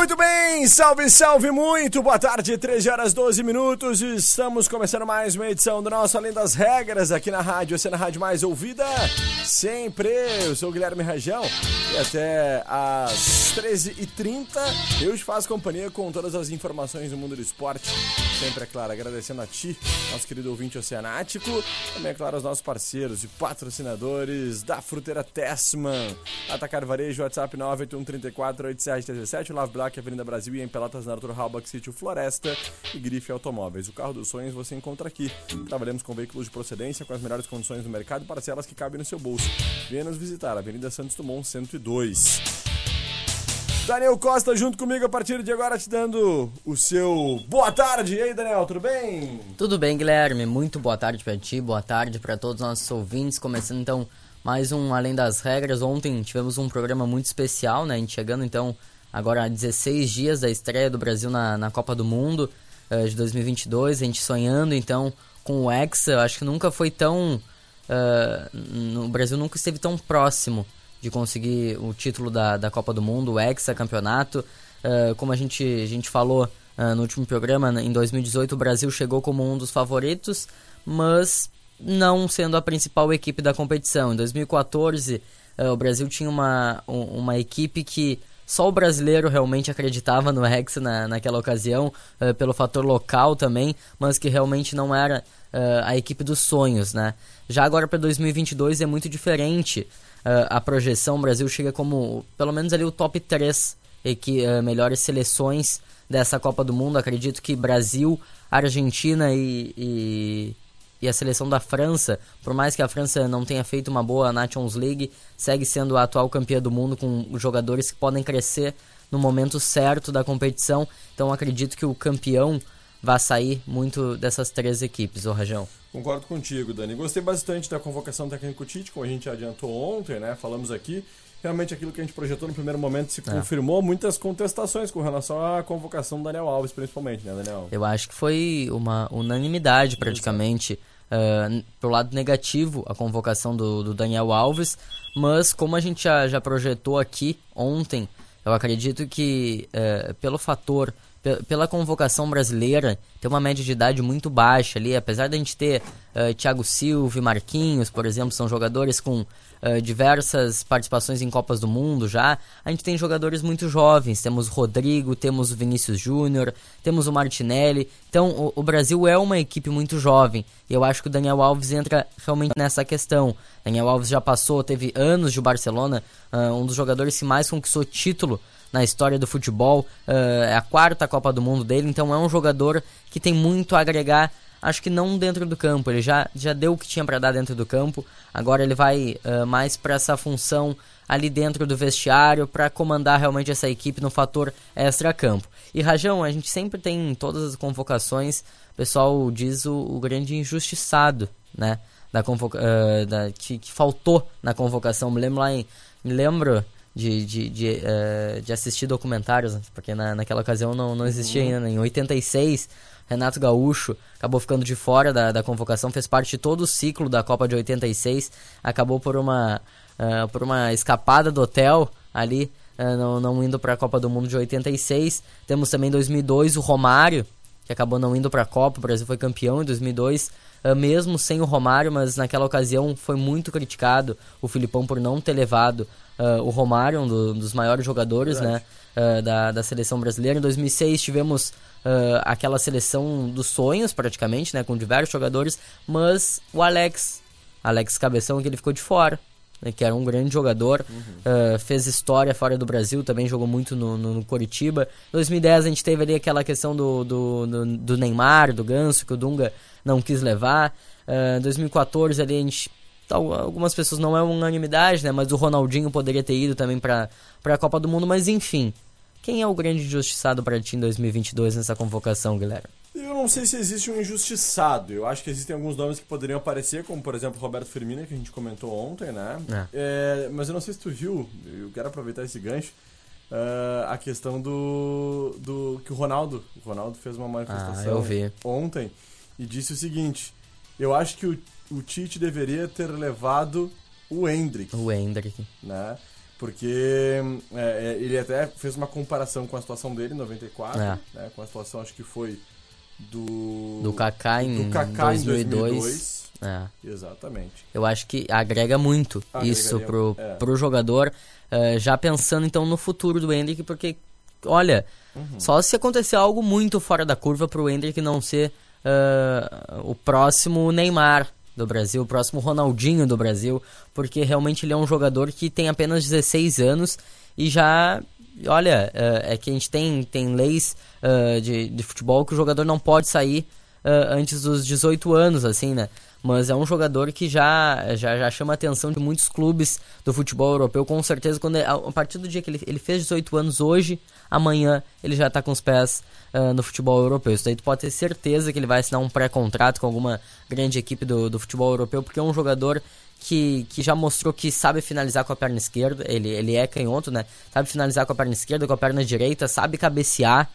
Muito bem, salve, salve muito, boa tarde, 13 horas 12 minutos, estamos começando mais uma edição do nosso Além das Regras aqui na rádio, é a rádio mais ouvida, sempre, eu sou o Guilherme Rajão e até às 13h30 eu te faço companhia com todas as informações do mundo do esporte, sempre, é claro, agradecendo a ti, nosso querido ouvinte oceanático, também, é claro, aos nossos parceiros e patrocinadores da Fruteira Tessman, Atacar Varejo, WhatsApp 98134 8717, Lave Black, Avenida Brasil e em Pelotas, na Arthur Halbach City, Floresta e Grife Automóveis. O carro dos sonhos você encontra aqui. Trabalhamos com veículos de procedência com as melhores condições do mercado parcelas que cabem no seu bolso. Venha nos visitar, Avenida Santos Dumont 102. Daniel Costa junto comigo a partir de agora te dando o seu boa tarde. E aí, Daniel, tudo bem? Tudo bem, Guilherme. Muito boa tarde para ti, boa tarde para todos os nossos ouvintes. Começando então mais um Além das Regras. Ontem tivemos um programa muito especial, né? A gente chegando então agora há 16 dias da estreia do Brasil na, na Copa do Mundo uh, de 2022, a gente sonhando então com o Hexa, acho que nunca foi tão... Uh, no Brasil nunca esteve tão próximo de conseguir o título da, da Copa do Mundo, o Hexa Campeonato. Uh, como a gente, a gente falou no último programa, em 2018 o Brasil chegou como um dos favoritos, mas não sendo a principal equipe da competição. Em 2014 o Brasil tinha uma, uma equipe que só o brasileiro realmente acreditava no Hexa na, naquela ocasião, uh, pelo fator local também, mas que realmente não era uh, a equipe dos sonhos, né? Já agora para 2022 é muito diferente. Uh, a projeção, o Brasil chega como pelo menos ali o top 3 equi, melhores seleções dessa Copa do Mundo. Acredito que Brasil, Argentina e, e e a seleção da França, por mais que a França não tenha feito uma boa Nations League, segue sendo a atual campeã do mundo com jogadores que podem crescer no momento certo da competição. Então acredito que o campeão vai sair muito dessas três equipes, o Rajão. Concordo contigo, Dani. Gostei bastante da convocação do técnico Tite, como a gente adiantou ontem, né? Falamos aqui. Realmente aquilo que a gente projetou no primeiro momento se é. confirmou. Muitas contestações com relação à convocação do Daniel Alves, principalmente, né, Daniel? Eu acho que foi uma unanimidade praticamente. Uh, pro lado negativo a convocação do, do, Daniel Alves, mas como a gente já, já projetou aqui ontem, eu acredito que uh, pelo fator pela convocação brasileira, tem uma média de idade muito baixa ali, apesar da gente ter uh, Thiago Silva e Marquinhos, por exemplo, são jogadores com uh, diversas participações em Copas do Mundo já, a gente tem jogadores muito jovens, temos Rodrigo, temos o Vinícius Júnior, temos o Martinelli, então o, o, Brasil é uma equipe muito jovem, e eu acho que o Daniel Alves entra realmente nessa questão. Daniel Alves já passou, teve anos de Barcelona, uh, um dos jogadores que mais conquistou título na história do futebol. Uh, é a quarta Copa do Mundo dele, então é um jogador que tem muito a agregar. Acho que não dentro do campo, ele já, já deu o que tinha para dar dentro do campo. Agora ele vai uh, mais para essa função ali dentro do vestiário para comandar realmente essa equipe no fator extra-campo. E Rajão, a gente sempre tem em todas as convocações, o pessoal diz o, o grande injustiçado, né? Da, convoca uh, da que, que, faltou na convocação. Me lembro lá em, me lembro de, de, de, uh, de assistir documentários, né? porque na, naquela ocasião não, não existia uhum. ainda. Né? Em 86, Renato Gaúcho acabou ficando de fora da, da convocação, fez parte de todo o ciclo da Copa de 86, acabou por uma, uh, por uma escapada do hotel ali, uh, não, não indo para a Copa do Mundo de 86. Temos também em 2002 o Romário, que acabou não indo para a Copa, o Brasil foi campeão em 2002. mesmo sem o Romário, mas naquela ocasião foi muito criticado o Filipão por não ter levado uh, o Romário, um, do, um, dos maiores jogadores né, uh, da, da seleção brasileira. Em 2006 tivemos uh, aquela seleção dos sonhos, praticamente, né, com diversos jogadores, mas o Alex, Alex Cabeção, que ele ficou de fora. Né, que era um grande jogador, uhum. fez história fora do Brasil, também jogou muito no, no, no Coritiba. Em 2010 a gente teve ali aquela questão do, do, do, do Neymar, do Ganso, que o Dunga não quis levar. Em 2014 ali a gente algumas pessoas não é unanimidade, né? Mas o Ronaldinho poderia ter ido também para a Copa do Mundo, mas enfim. Quem é o grande injustiçado para ti em 2022 nessa convocação, Guilherme? Eu não sei se existe um injustiçado. Eu acho que existem alguns nomes que poderiam aparecer, como por exemplo Roberto Firmino, que a gente comentou ontem, né? É. É, mas eu não sei se tu viu, eu quero aproveitar esse gancho, uh, a questão do, do que o Ronaldo, o Ronaldo fez uma manifestação ah, ontem e disse o seguinte: eu acho que o o Tite deveria ter levado o Hendrick. O Hendrick. Né? Porque é, é, ele até fez uma comparação com a situação dele em 94, é. né? com a situação, acho que foi do... Do Kaká em, do Kaká 2002. Em 2002. É. Exatamente. Eu acho que agrega muito isso pro, é. pro jogador, uh, já pensando então no futuro do Hendrick, porque, olha, uhum. só se acontecer algo muito fora da curva pro Hendrick não ser uh, o próximo Neymar, do Brasil, o próximo Ronaldinho do Brasil, porque realmente ele é um jogador que tem apenas 16 anos e já. Olha, é, é que a gente tem, tem leis uh, de, de futebol que o jogador não pode sair uh, antes dos 18 anos, assim, né? Mas é um jogador que já, já, já chama a atenção de muitos clubes do futebol europeu, com certeza. Quando, a partir do dia que ele, ele fez 18 anos, hoje, amanhã, ele já está com os pés uh, no futebol europeu. Isso daí tu pode ter certeza que ele vai assinar um pré-contrato com alguma grande equipe do, do futebol europeu, porque é um jogador que, que já mostrou que sabe finalizar com a perna esquerda, ele, ele é canhoto, né? Sabe finalizar com a perna esquerda, com a perna direita, sabe cabecear,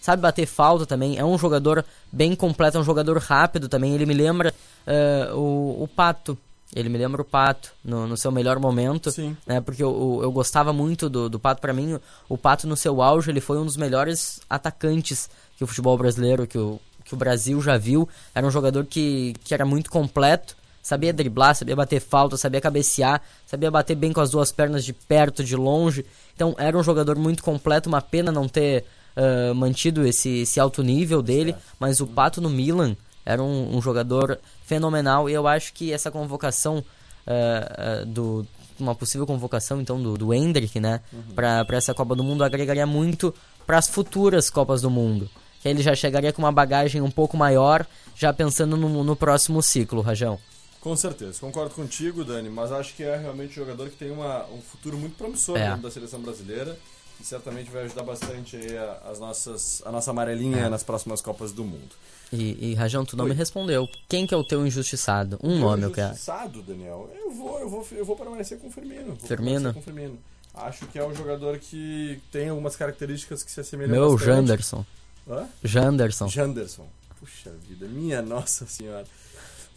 sabe bater falta também. É um jogador bem completo, é um jogador rápido também. Ele me lembra uh, o, o Pato, ele me lembra o Pato no, no seu melhor momento, Sim. né? Porque eu, eu gostava muito do, do Pato. para mim, o Pato no seu auge, ele foi um dos melhores atacantes que o futebol brasileiro, que o, que o Brasil já viu. Era um jogador que, que era muito completo, sabia driblar, sabia bater falta, sabia cabecear, sabia bater bem com as duas pernas de perto, de longe. Então era um jogador muito completo, uma pena não ter uh, mantido esse, esse alto nível dele. Mas o Pato no Milan era um, um jogador fenomenal e eu acho que essa convocação uh, uh, do uma possível convocação então do, do Hendrick, né, uhum. para essa Copa do Mundo agregaria muito para as futuras Copas do Mundo. Que ele já chegaria com uma bagagem um pouco maior, já pensando no, no próximo ciclo, Rajão. Com certeza, concordo contigo, Dani, mas acho que é realmente um jogador que tem uma, um futuro muito promissor é. dentro da seleção brasileira e certamente vai ajudar bastante aí a, as nossas, a nossa amarelinha é. nas próximas Copas do Mundo. E, e Rajão, tu não Oi. me respondeu. Quem que é o teu injustiçado? Um Meu nome, eu quero. Injustiçado, Daniel? Eu vou, eu vou, eu vou permanecer com o Firmino. Firmino? Com o Firmino. Acho que é um jogador que tem algumas características que se assemelham Meu, bastante. Janderson. Hã? Janderson. Janderson. Puxa vida, minha nossa senhora.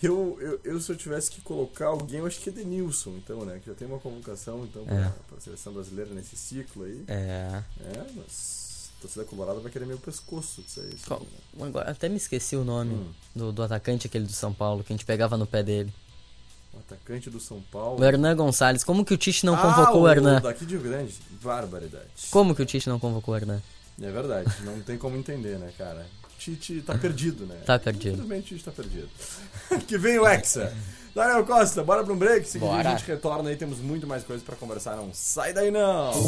Eu, eu, eu, se eu tivesse que colocar alguém, eu acho que é Denilson, então, né? Que já tem uma convocação, então, é. para a seleção brasileira nesse ciclo aí. É. É, mas a torcida colorada vai querer meu pescoço disso aí. Assim, né? Agora, até me esqueci o nome hum. do, do atacante aquele do São Paulo, que a gente pegava no pé dele. O atacante do São Paulo. O Hernan Gonçalves. Como que o Tite não ah, convocou o, o Hernan? Daqui de Grande. Barbaridade. Como que o Tite não convocou o Hernan? É verdade. Não tem como entender, né, cara? Tite tá perdido, né? Tá perdido. Infelizmente, Tite tá perdido. que vem o Hexa. Daniel Costa, bora pra um break. Se a gente retorna aí, temos muito mais coisas pra conversar. Não sai daí, não! 97,1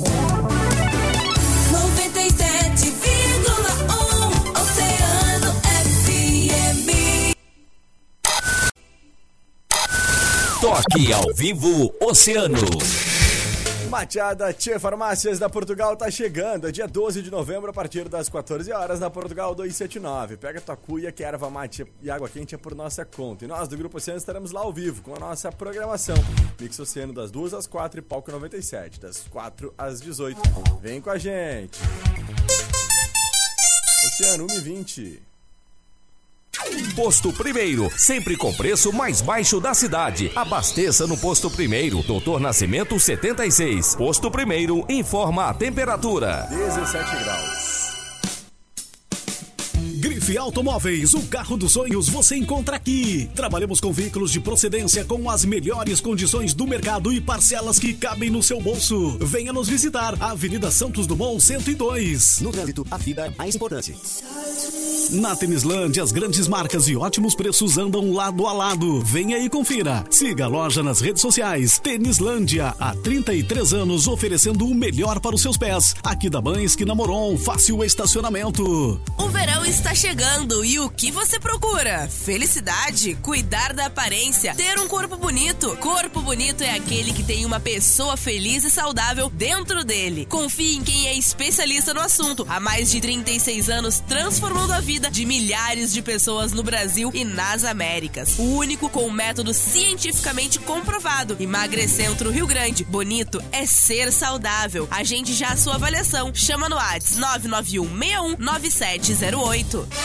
Oceano FM. Toque ao vivo Oceano. Mateada Tia Farmácias da Portugal tá chegando, dia 12 de novembro, a partir das 14 horas, na Portugal 279. Pega tua cuia, que erva mate e água quente é por nossa conta. E nós do Grupo Oceano estaremos lá ao vivo com a nossa programação. Mix Oceano das 2 às 4 e Palco 97, das 4 às 18. Vem com a gente! Oceano 120. Posto Primeiro, sempre com preço mais baixo da cidade. Abasteça no Posto Primeiro, Doutor Nascimento 76. Posto Primeiro, informa a temperatura. 17 graus. Life Automóveis, o carro dos sonhos você encontra aqui. Trabalhamos com veículos de procedência com as melhores condições do mercado e parcelas que cabem no seu bolso. Venha nos visitar, Avenida Santos Dumont 102. No trânsito, a vida é mais importante. Na Tenislândia, as grandes marcas e ótimos preços andam lado a lado. Venha e confira. Siga a loja nas redes sociais. Tenislândia, há 33 anos oferecendo o melhor para os seus pés. Aqui da Mães que Namoron, fácil estacionamento. O verão está chegando e o que você procura? Felicidade, cuidar da aparência, ter um corpo bonito. Corpo bonito é aquele que tem uma pessoa feliz e saudável dentro dele. Confie em quem é especialista no assunto. Há mais de 36 anos transformando a vida de milhares de pessoas no Brasil e nas Américas. O único com um método cientificamente comprovado. Emagrecentro Rio Grande. Bonito é ser saudável. Agende já a sua avaliação. Chama no WhatsApp 991 61 9708.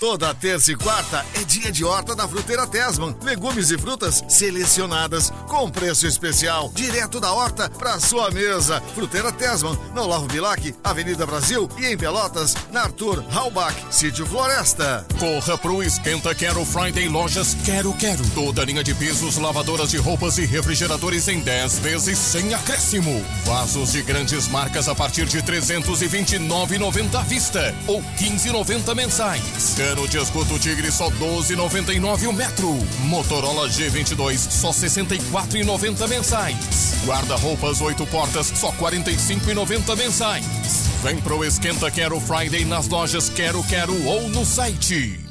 Toda terça e quarta é dia de horta da Fruteira Tesman. Legumes e frutas selecionadas com preço especial, direto da horta para sua mesa. Fruteira Tesman, na Olavo Bilac, Avenida Brasil e em Pelotas, na Arthur Halbach, Sítio Floresta. Corra pro Esquenta Quero Friday Lojas Quero Quero. Toda linha de pisos, lavadoras de roupas e refrigeradores em 10 vezes sem acréscimo. Vasos de grandes marcas a partir de 329,90 à vista ou 15,90 mensais. Cano de esgoto Tigre só 12,99 o metro. Motorola G22 só 64,90 mensais. Guarda-roupas 8 portas só 45,90 mensais. Vem pro Esquenta Quero Friday nas lojas Quero Quero ou no site.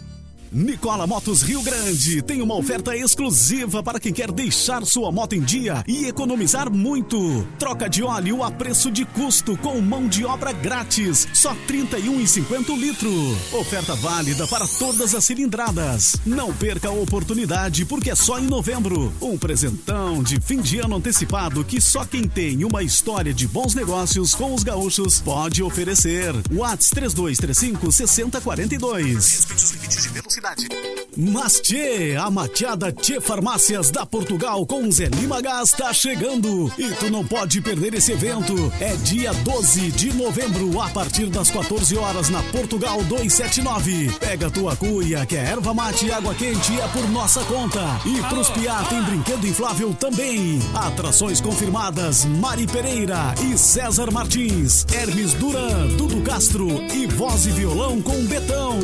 Nicola Motos Rio Grande tem uma oferta exclusiva para quem quer deixar sua moto em dia e economizar muito. Troca de óleo a preço de custo com mão de obra grátis, só R$ 31,50 litro. Oferta válida para todas as cilindradas. Não perca a oportunidade porque é só em novembro. Um presentão de fim de ano antecipado que só quem tem uma história de bons negócios com os gaúchos pode oferecer. Whats 3235 6042. Respeite os limites de velocidade. Mas Tchê, a mateada Tchê Farmácias da Portugal com Zé Lima Gás tá chegando e tu não pode perder esse evento. É dia 12 de novembro a partir das 14 horas na Portugal 279. Pega tua cuia que é erva mate e água quente é por nossa conta. E pros piá tem brinquedo inflável também. Atrações confirmadas Mari Pereira e César Martins, Hermes Duran, Dudu Castro e voz e violão com Betão.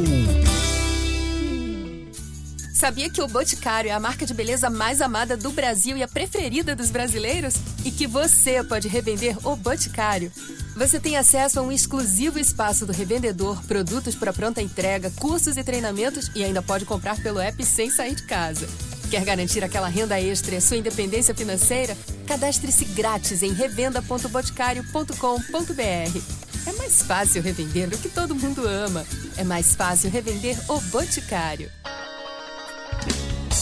Sabia que o Boticário é a marca de beleza mais amada do Brasil e a preferida dos brasileiros? E que você pode revender o Boticário? Você tem acesso a um exclusivo espaço do revendedor, produtos para pronta entrega, cursos e treinamentos e ainda pode comprar pelo app sem sair de casa. Quer garantir aquela renda extra e a sua independência financeira? Cadastre-se grátis em revenda.boticário.com.br. É mais fácil revender o que todo mundo ama. É mais fácil revender o Boticário.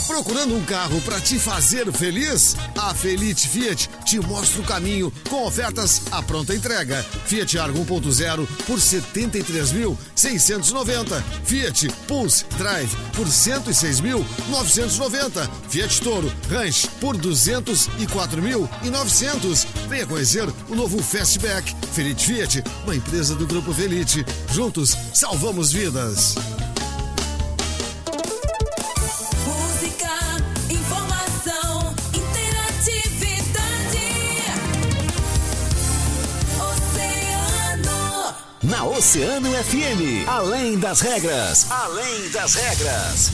Procurando um carro para te fazer feliz? A Felite Fiat te mostra o caminho com ofertas à pronta entrega. Fiat Argo 1.0 por 73.690. Fiat Pulse Drive por 106.990. Fiat Toro Ranch por 204.900. Venha conhecer o novo Fastback. Felite Fiat, uma empresa do Grupo Felite. Juntos salvamos vidas. Oceano FM, além das regras, além das regras.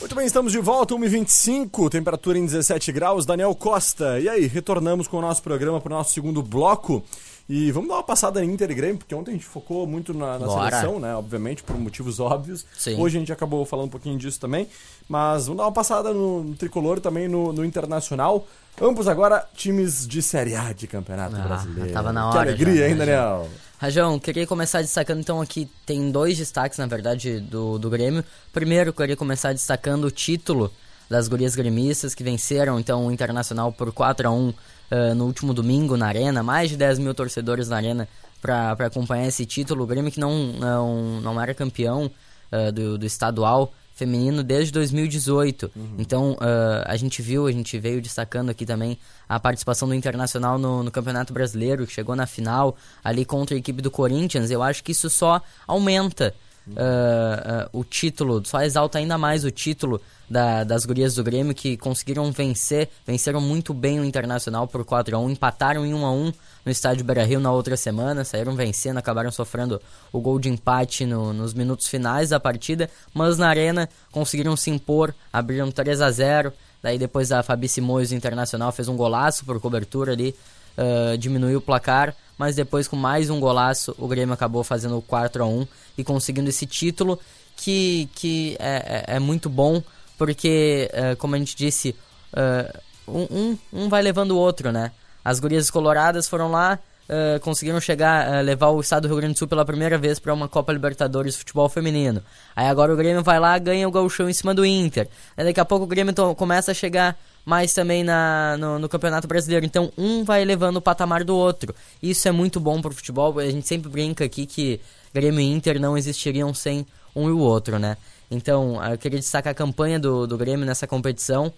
Muito bem, estamos de volta, 1h25, temperatura em 17 graus. Daniel Costa, e aí, retornamos com o nosso programa para o nosso segundo bloco. E vamos dar uma passada em Inter e Grêmio, porque ontem a gente focou muito na, na seleção, né? Obviamente, por motivos óbvios. Sim. Hoje a gente acabou falando um pouquinho disso também. Mas vamos dar uma passada no, no tricolor também no, no Internacional. Ambos agora times de Série A de Campeonato Ah, Brasileiro. tava na Que hora alegria, já, hein, né, Daniel? Rajão, queria começar destacando então aqui, tem dois destaques na verdade do, do Grêmio. Primeiro, queria começar destacando o título das gurias gremistas que venceram então o Internacional por 4 a 1 eh, no último domingo na Arena. Mais de 10 mil torcedores na Arena para acompanhar esse título. O Grêmio que não, não, não era campeão uh, do, do estadual feminino desde 2018. Uhum. Então uh, a gente viu, a gente veio destacando aqui também a participação do Internacional no, no, Campeonato Brasileiro, que chegou na final ali contra a equipe do Corinthians. Eu acho que isso só aumenta uh, o título, só exalta ainda mais o título da, das gurias do Grêmio que conseguiram vencer, venceram muito bem o Internacional por 4 a 1 empataram em 1 a 1 no estádio Beira-Rio na outra semana, saíram vencendo, acabaram sofrendo o gol de empate no, nos minutos finais da partida, mas na arena conseguiram se impor, abriram 3 a 0 daí depois a Fabi Simões Internacional fez um golaço por cobertura ali, uh, diminuiu o placar, mas depois com mais um golaço o Grêmio acabou fazendo o 4 a 1 e conseguindo esse título que, que é, é, é muito bom porque, uh, como a gente disse, uh, um, um, vai levando o outro, né? As gurias coloradas foram lá, uh, conseguiram chegar, levar o estado do Rio Grande do Sul pela primeira vez para uma Copa Libertadores de futebol feminino. Aí agora o Grêmio vai lá, ganha o gauchão em cima do Inter. Aí daqui a pouco o Grêmio começa a chegar mais também na, no, no, Campeonato Brasileiro. Então, um vai elevando o patamar do outro. Isso é muito bom para o futebol. A gente sempre brinca aqui que Grêmio e Inter não existiriam sem um e o outro, né? Então, eu queria destacar a campanha do, do Grêmio nessa competição.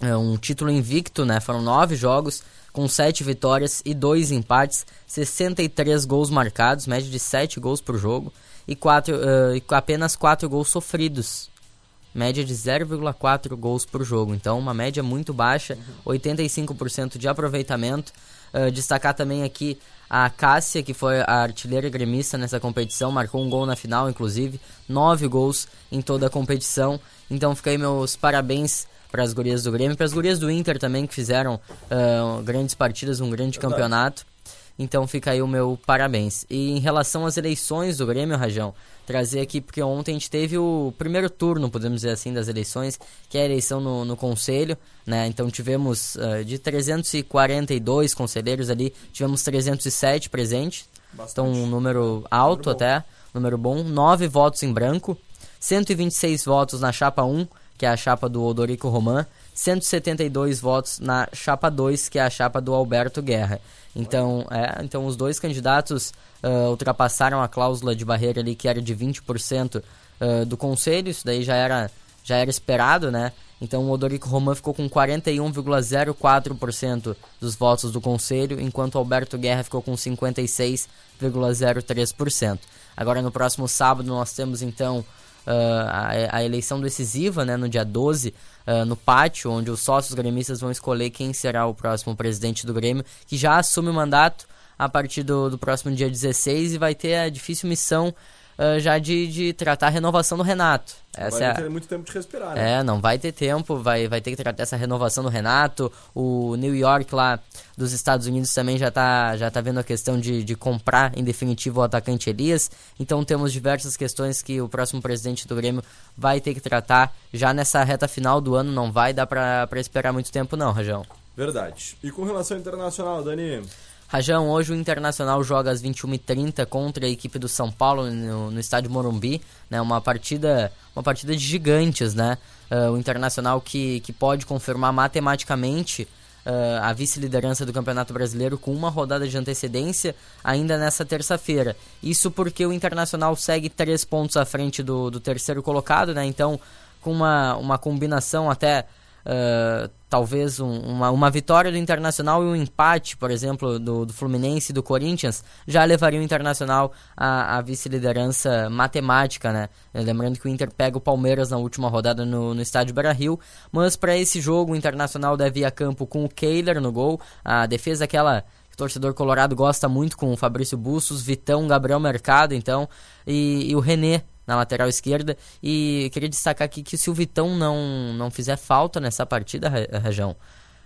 É um título invicto, né? Foram nove jogos, com sete vitórias e dois empates, 63 gols marcados, média de sete gols por jogo, e, quatro, uh, e apenas quatro gols sofridos. Média de 0,4 gols por jogo. Então, uma média muito baixa, 85% de aproveitamento. Uh, destacar também aqui a Cássia, que foi a artilheira gremista nessa competição, marcou um gol na final, inclusive, nove gols em toda a competição. Então fica aí meus parabéns para as gurias do Grêmio, para as gurias do Inter também, que fizeram uh, grandes partidas, um grande campeonato. Então fica aí o meu parabéns. E em relação às eleições do Grêmio, Rajão, trazer aqui, porque ontem a gente teve o primeiro turno, podemos dizer assim, das eleições, que é a eleição no, no Conselho, né? Então tivemos uh, de 342 conselheiros ali, tivemos 307 presentes. Bastante. Então um número alto número até, número bom. 9 votos em branco, 126 votos na chapa 1, que é a chapa do Odorico Roman, 172 votos na chapa 2, que é a chapa do Alberto Guerra. Então, é, então os dois candidatos uh, ultrapassaram a cláusula de barreira ali que era de 20% uh, do conselho, isso daí já era, já era esperado, né? Então o Odorico Roman ficou com 41,04% dos votos do conselho, enquanto Alberto Guerra ficou com 56,03%. Agora no próximo sábado nós temos então a, a, eleição decisiva, né, no dia 12, uh, no pátio, onde os sócios gremistas vão escolher quem será o próximo presidente do Grêmio, que já assume o mandato a partir do, do próximo dia 16 e vai ter a difícil missão uh, já de, de tratar a renovação do Renato. Essa vai é ter muito tempo de respirar, né? É, não vai ter tempo, vai, vai ter que tratar essa renovação do Renato. O New York lá dos Estados Unidos também já está já tá vendo a questão de, de comprar em definitivo o atacante Elias. Então temos diversas questões que o próximo presidente do Grêmio vai ter que tratar já nessa reta final do ano. Não vai dar para esperar muito tempo não, Rajão. Verdade. E com relação internacional, Dani? Rajão, hoje o Internacional joga às 21h30 contra a equipe do São Paulo no, no estádio Morumbi, né? Uma partida, uma partida de gigantes, né? Uh, o Internacional que, que pode confirmar matematicamente uh, a vice-liderança do Campeonato Brasileiro com uma rodada de antecedência ainda nessa terça-feira. Isso porque o Internacional segue três pontos à frente do, do terceiro colocado, né? Então, com uma, uma combinação até Uh, talvez um, uma, uma vitória do Internacional e um empate, por exemplo, do, do Fluminense e do Corinthians, já levaria o Internacional à, à vice-liderança matemática, né? Lembrando que o Inter pega o Palmeiras na última rodada no, no estádio Beira-Rio, mas para esse jogo o Internacional deve ir a campo com o Kehler no gol, a defesa aquela que o torcedor colorado gosta muito com o Fabrício Bustos, Vitão, Gabriel Mercado, então, e, e o René na lateral esquerda. E queria destacar aqui que se o Vitão não, não fizer falta nessa partida, Rajão,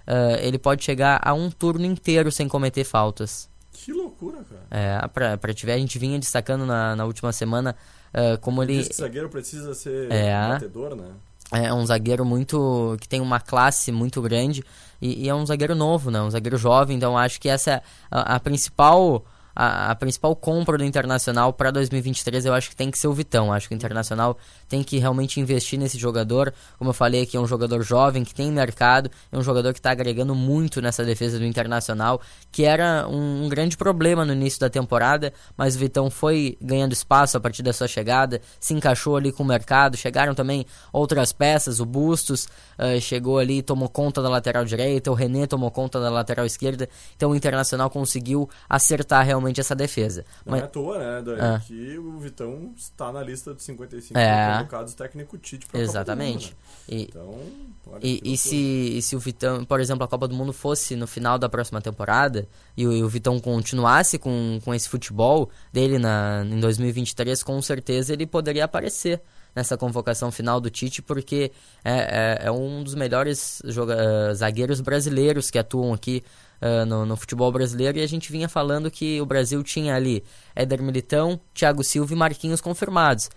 uh, ele pode chegar a um turno inteiro sem cometer faltas. Que loucura, cara. É, pra, pra tiver, a gente vinha destacando na, na última semana uh, como ele. Diz que zagueiro precisa ser é, batedor, né? É um zagueiro muito. que tem uma classe muito grande e, e, é um zagueiro novo, né? Um zagueiro jovem, então acho que essa é a, a principal a, a, principal compra do Internacional para 2023 eu acho que tem que ser o Vitão. Acho que o Internacional tem que realmente investir nesse jogador. Como eu falei aqui, é um jogador jovem que tem mercado, é um jogador que está agregando muito nessa defesa do Internacional, que era um, um, grande problema no início da temporada, mas o Vitão foi ganhando espaço a partir da sua chegada, se encaixou ali com o mercado. Chegaram também outras peças, o Bustos uh, chegou ali, tomou conta da lateral direita, o René tomou conta da lateral esquerda. Então o Internacional conseguiu acertar realmente realmente essa defesa. Não Mas... é à toa, né, Dani, ah. que o Vitão está na lista dos 55 é. convocados técnico Tite para Exatamente. Mundo, né? e, então, e, e se, e se o Vitão, por exemplo, a Copa do Mundo fosse no final da próxima temporada e o, e o Vitão continuasse com, com esse futebol dele na, em 2023, com certeza ele poderia aparecer nessa convocação final do Tite, porque é, é, é um dos melhores uh, zagueiros brasileiros que atuam aqui uh, no, no, futebol brasileiro. E a gente vinha falando que o Brasil tinha ali Éder Militão, Thiago Silva e Marquinhos confirmados.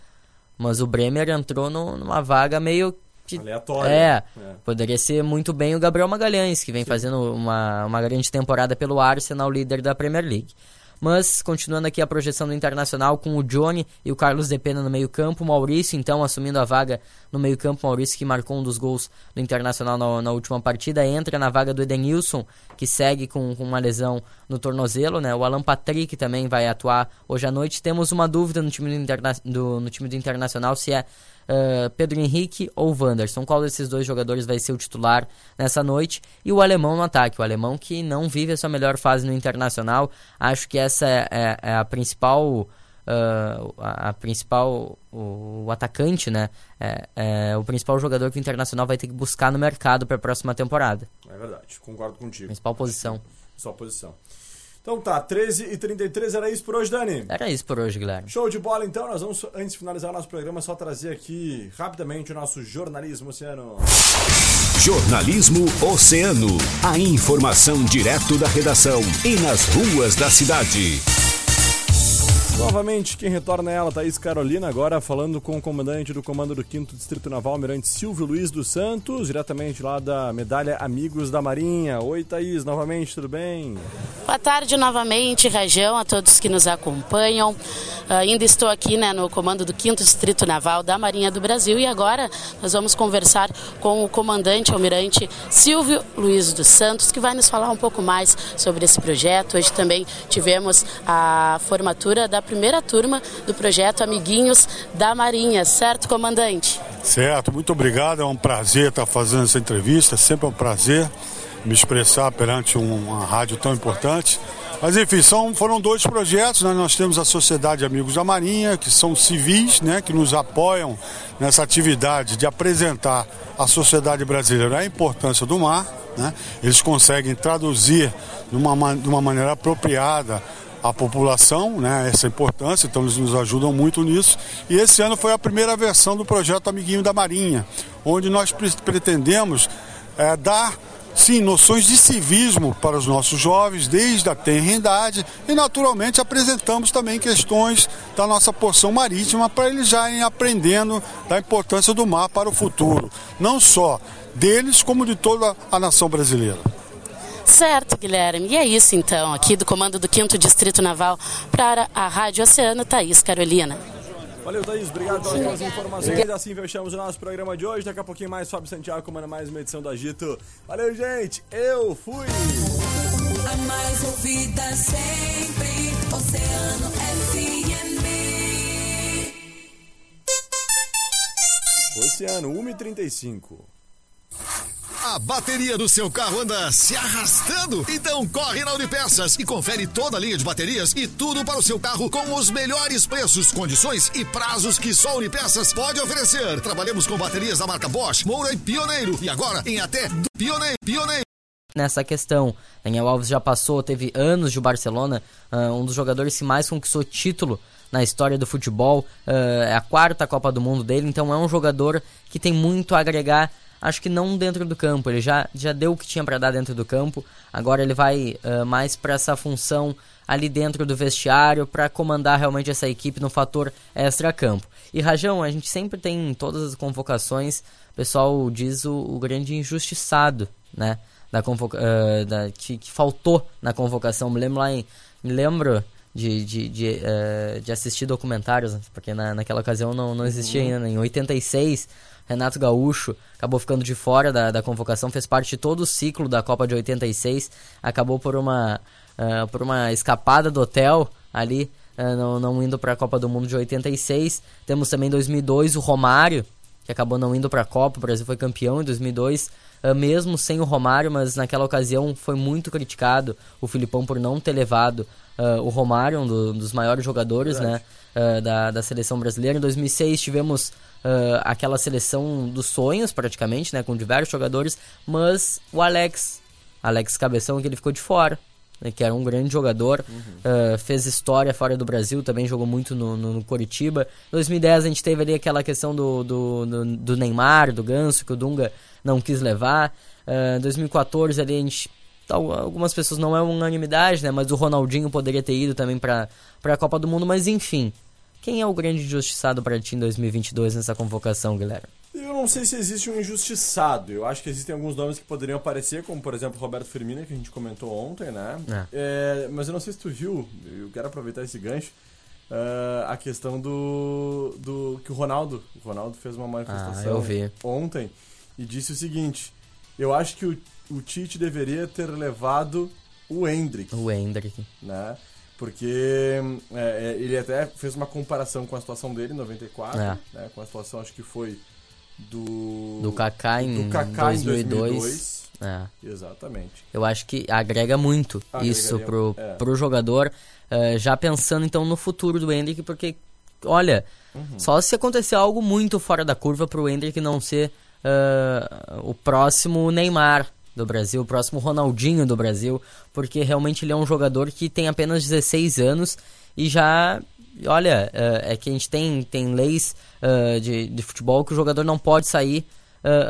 Mas o Bremer entrou no, numa vaga meio que, Aleatória. É, é, poderia ser muito bem o Gabriel Magalhães, que vem Sim. fazendo uma, uma grande temporada pelo Arsenal, líder da Premier League. Mas, continuando aqui a projeção do Internacional com o Johnny e o Carlos Depena no meio-campo, Maurício, então, assumindo a vaga no meio-campo. Maurício, que marcou um dos gols do Internacional na, na, última partida, entra na vaga do Edenilson, que segue com, com, uma lesão no tornozelo. Né? O Alan Patrick também vai atuar hoje à noite. Temos uma dúvida no time do, interna do, no time do Internacional se é uh, Pedro Henrique ou Wanderson. Qual desses dois jogadores vai ser o titular nessa noite? E o alemão no ataque. O alemão que não vive a sua melhor fase no Internacional. Acho que essa é, é, é a principal. Uh, a, a, principal o, o, atacante, né? É, é, o principal jogador que o Internacional vai ter que buscar no mercado para a próxima temporada. É verdade, concordo contigo. Principal posição. Principal posição. Então tá, 13 e 33 era isso por hoje, Dani? Era isso por hoje, Guilherme. Show de bola, então. Nós vamos, antes de finalizar o nosso programa, só trazer aqui rapidamente o nosso Jornalismo Oceano. Jornalismo Oceano. A informação direto da redação e nas ruas da cidade. Novamente, quem retorna é ela, Thaís Carolina, agora falando com o comandante do Comando do 5 Distrito Naval, Almirante Silvio Luiz dos Santos, diretamente lá da Medalha Amigos da Marinha. Oi, Thaís, novamente, tudo bem? Boa tarde novamente, Rajão, a todos que nos acompanham. Uh, ainda estou aqui né, no comando do 5 Distrito Naval da Marinha do Brasil e agora nós vamos conversar com o comandante almirante Silvio Luiz dos Santos, que vai nos falar um pouco mais sobre esse projeto. Hoje também tivemos a formatura da primeira turma do projeto Amiguinhos da Marinha, certo, comandante? Certo, muito obrigado. É um prazer estar fazendo essa entrevista, sempre é um prazer me expressar perante uma rádio tão importante. Mas enfim, são, foram dois projetos, né? nós temos a Sociedade Amigos da Marinha, que são civis, né? que nos apoiam nessa atividade de apresentar à sociedade brasileira a importância do mar. Né? Eles conseguem traduzir de uma, de uma maneira apropriada a população, né, essa importância, então eles nos ajudam muito nisso. E esse ano foi a primeira versão do projeto Amiguinho da Marinha, onde nós pretendemos é, dar sim, noções de civismo para os nossos jovens desde a tenra e naturalmente apresentamos também questões da nossa porção marítima para eles já irem aprendendo da importância do mar para o futuro, não só deles como de toda a nação brasileira. Certo, Guilherme. E é isso então, aqui do comando do 5 Distrito Naval para a Rádio Oceano, Thaís Carolina. Valeu, Thaís. Obrigado pelas informações. Assim fechamos o nosso programa de hoje. Daqui a pouquinho mais, Fábio Santiago comanda mais uma edição do Agito. Valeu, gente. Eu fui. A mais ouvida sempre, Oceano FM. Oceano, 1h35. A bateria do seu carro anda se arrastando? Então corre na Unipeças e confere toda a linha de baterias e tudo para o seu carro com os melhores preços, condições e prazos que só a Unipeças pode oferecer. Trabalhamos com baterias da marca Bosch, Moura e Pioneiro e agora em até Pioneiro. Pioneiro nessa questão. Daniel Alves já passou, teve anos de Barcelona, uh, um dos jogadores que mais conquistou título na história do futebol, uh, é a quarta Copa do Mundo dele, então é um jogador que tem muito a agregar acho que não dentro do campo. Ele já, já deu o que tinha para dar dentro do campo. Agora ele vai uh, mais para essa função ali dentro do vestiário para comandar realmente essa equipe no fator extra-campo. E Rajão, a gente sempre tem em todas as convocações, o pessoal diz o, o grande injustiçado, né? Da, convoca uh, da que, que, faltou na convocação. Me lembro lá em, me lembro de, de, de, uh, de assistir documentários, né? porque na, naquela ocasião não, não existia uhum. ainda. Em 86, Renato Gaúcho acabou ficando de fora da, da convocação, fez parte de todo o ciclo da Copa de 86, acabou por uma, uh, por uma escapada do hotel ali, uh, não, não indo para a Copa do Mundo de 86. Temos também 2002 o Romário, que acabou não indo para a Copa, o Brasil foi campeão em 2002. Uh, mesmo sem o Romário, mas naquela ocasião foi muito criticado o Filipão por não ter levado uh, o Romário, um, do, dos maiores jogadores né, uh, da, da seleção brasileira. Em 2006 tivemos aquela seleção dos sonhos, praticamente, né, com diversos jogadores, mas o Alex, Alex Cabeção, que ele ficou de fora. Né, que era um grande jogador, uhum. fez história fora do Brasil, também jogou muito no, no, no Coritiba. Em 2010 a gente teve ali aquela questão do, do, do, do Neymar, do Ganso, que o Dunga não quis levar. Em uh, 2014 ali a gente algumas pessoas não é unanimidade, né? Mas o Ronaldinho poderia ter ido também para a Copa do Mundo, mas enfim. Quem é o grande injustiçado para ti em 2022 nessa convocação, galera? Eu não sei se existe um injustiçado. Eu acho que existem alguns nomes que poderiam aparecer, como por exemplo Roberto Firmino, que a gente comentou ontem, né? É. É, mas eu não sei se tu viu, eu quero aproveitar esse gancho, uh, a questão do, do que o Ronaldo, o Ronaldo fez uma manifestação ah, ontem e disse o seguinte: eu acho que o, o Tite deveria ter levado o Hendrick. O Hendrick. Né? Porque é, é ele até fez uma comparação com a situação dele em 94, é. né? com a situação, acho que foi do. Do Kaká em, do Kaká 2002. Em 2002. É. Exatamente. Eu acho que agrega muito isso pro, é. pro jogador, uh, já pensando então no futuro do Hendrick, porque, olha, uhum. só se acontecer algo muito fora da curva pro Hendrick não ser uh, o próximo Neymar do Brasil, o próximo Ronaldinho do Brasil, porque realmente ele é um jogador que tem apenas 16 anos e já. Olha, uh, é que a gente tem, tem leis uh, de, de futebol que o jogador não pode sair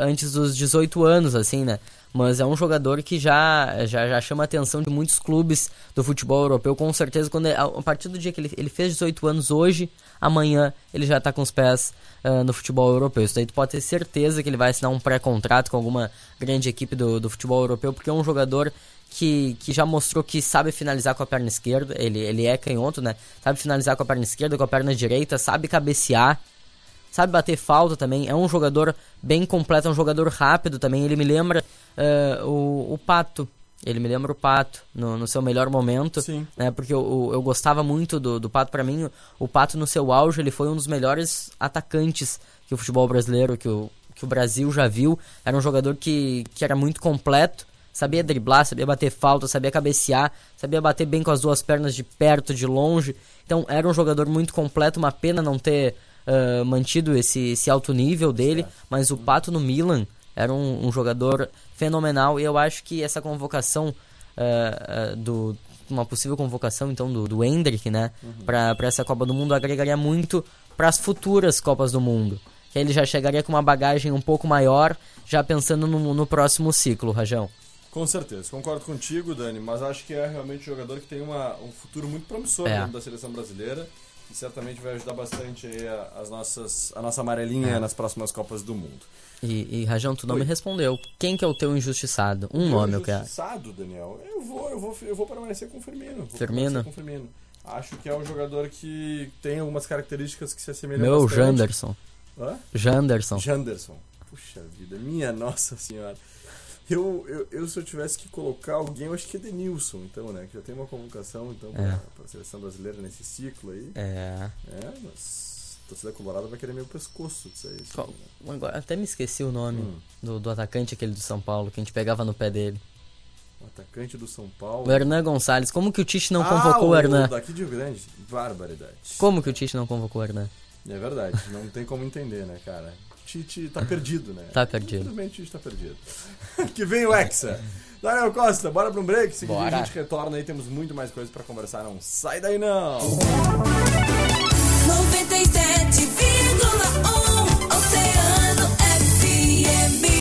antes dos 18 anos, assim, né? mas é um jogador que já, já, já chama a atenção de muitos clubes do futebol europeu, com certeza, quando a partir do dia que ele, ele fez 18 anos, hoje, amanhã, ele já está com os pés uh, no futebol europeu. Isso daí tu pode ter certeza que ele vai assinar um pré-contrato com alguma grande equipe do, do futebol europeu, porque é um jogador que, que já mostrou que sabe finalizar com a perna esquerda, ele, ele é canhoto, né? Sabe finalizar com a perna esquerda, com a perna direita, sabe cabecear, sabe bater falta também. É um jogador bem completo, é um jogador rápido também. Ele me lembra uh, o, o Pato. Ele me lembra o Pato no, no seu melhor momento, Sim. né? Porque eu, eu gostava muito do, do Pato. para mim, o Pato no seu auge, ele foi um dos melhores atacantes que o futebol brasileiro, que o, que o Brasil já viu. Era um jogador que, que era muito completo, sabia driblar, sabia bater falta, sabia cabecear, sabia bater bem com as duas pernas de perto, de longe. Então era um jogador muito completo, uma pena não ter uh, mantido esse, esse alto nível dele, mas o Pato no Milan era um, um, jogador fenomenal e eu acho que essa convocação uh, uh, do uma possível convocação então do, do Hendrick, né, uhum. para essa Copa do Mundo agregaria muito para as futuras Copas do Mundo. Que ele já chegaria com uma bagagem um pouco maior, já pensando no, no próximo ciclo, Rajão. Com certeza, concordo contigo, Dani, mas acho que é realmente um jogador que tem uma, um futuro muito promissor é. da seleção brasileira e certamente vai ajudar bastante aí a, as nossas, a nossa amarelinha é. nas próximas Copas do Mundo. E, e Rajão, tu não Oi. me respondeu. Quem que é o teu injustiçado? Um Meu nome eu quero. Injustiçado, Daniel? Eu vou, eu vou, eu vou permanecer com o Firmino. Firmino? Com o Firmino. Acho que é um jogador que tem algumas características que se assemelham Meu bastante. Janderson. Hã? Janderson. Janderson. Puxa vida, minha nossa senhora. Eu, eu, eu, se eu tivesse que colocar alguém, eu acho que é Denilson, então, né? Que já tem uma convocação, então, é. para a seleção brasileira nesse ciclo aí. É. É, mas a torcida colorada vai querer meu pescoço disso aí. Qual, né? Agora, até me esqueci o nome hum. do, do atacante aquele do São Paulo, que a gente pegava no pé dele. O atacante do São Paulo. O Hernan Gonçalves. Como que o Tite não ah, convocou o, o Hernan? daqui de Grande. Barbaridade. Como que o Tite não convocou o Hernan? É verdade, não tem como entender, né, cara? Tite tá perdido, né? Tá perdido. Infelizmente, Tite está perdido. que vem o Hexa. Daniel Costa, bora pra um break? Seguinte, a gente retorna aí, temos muito mais coisas para conversar. Não sai daí, não! 97,1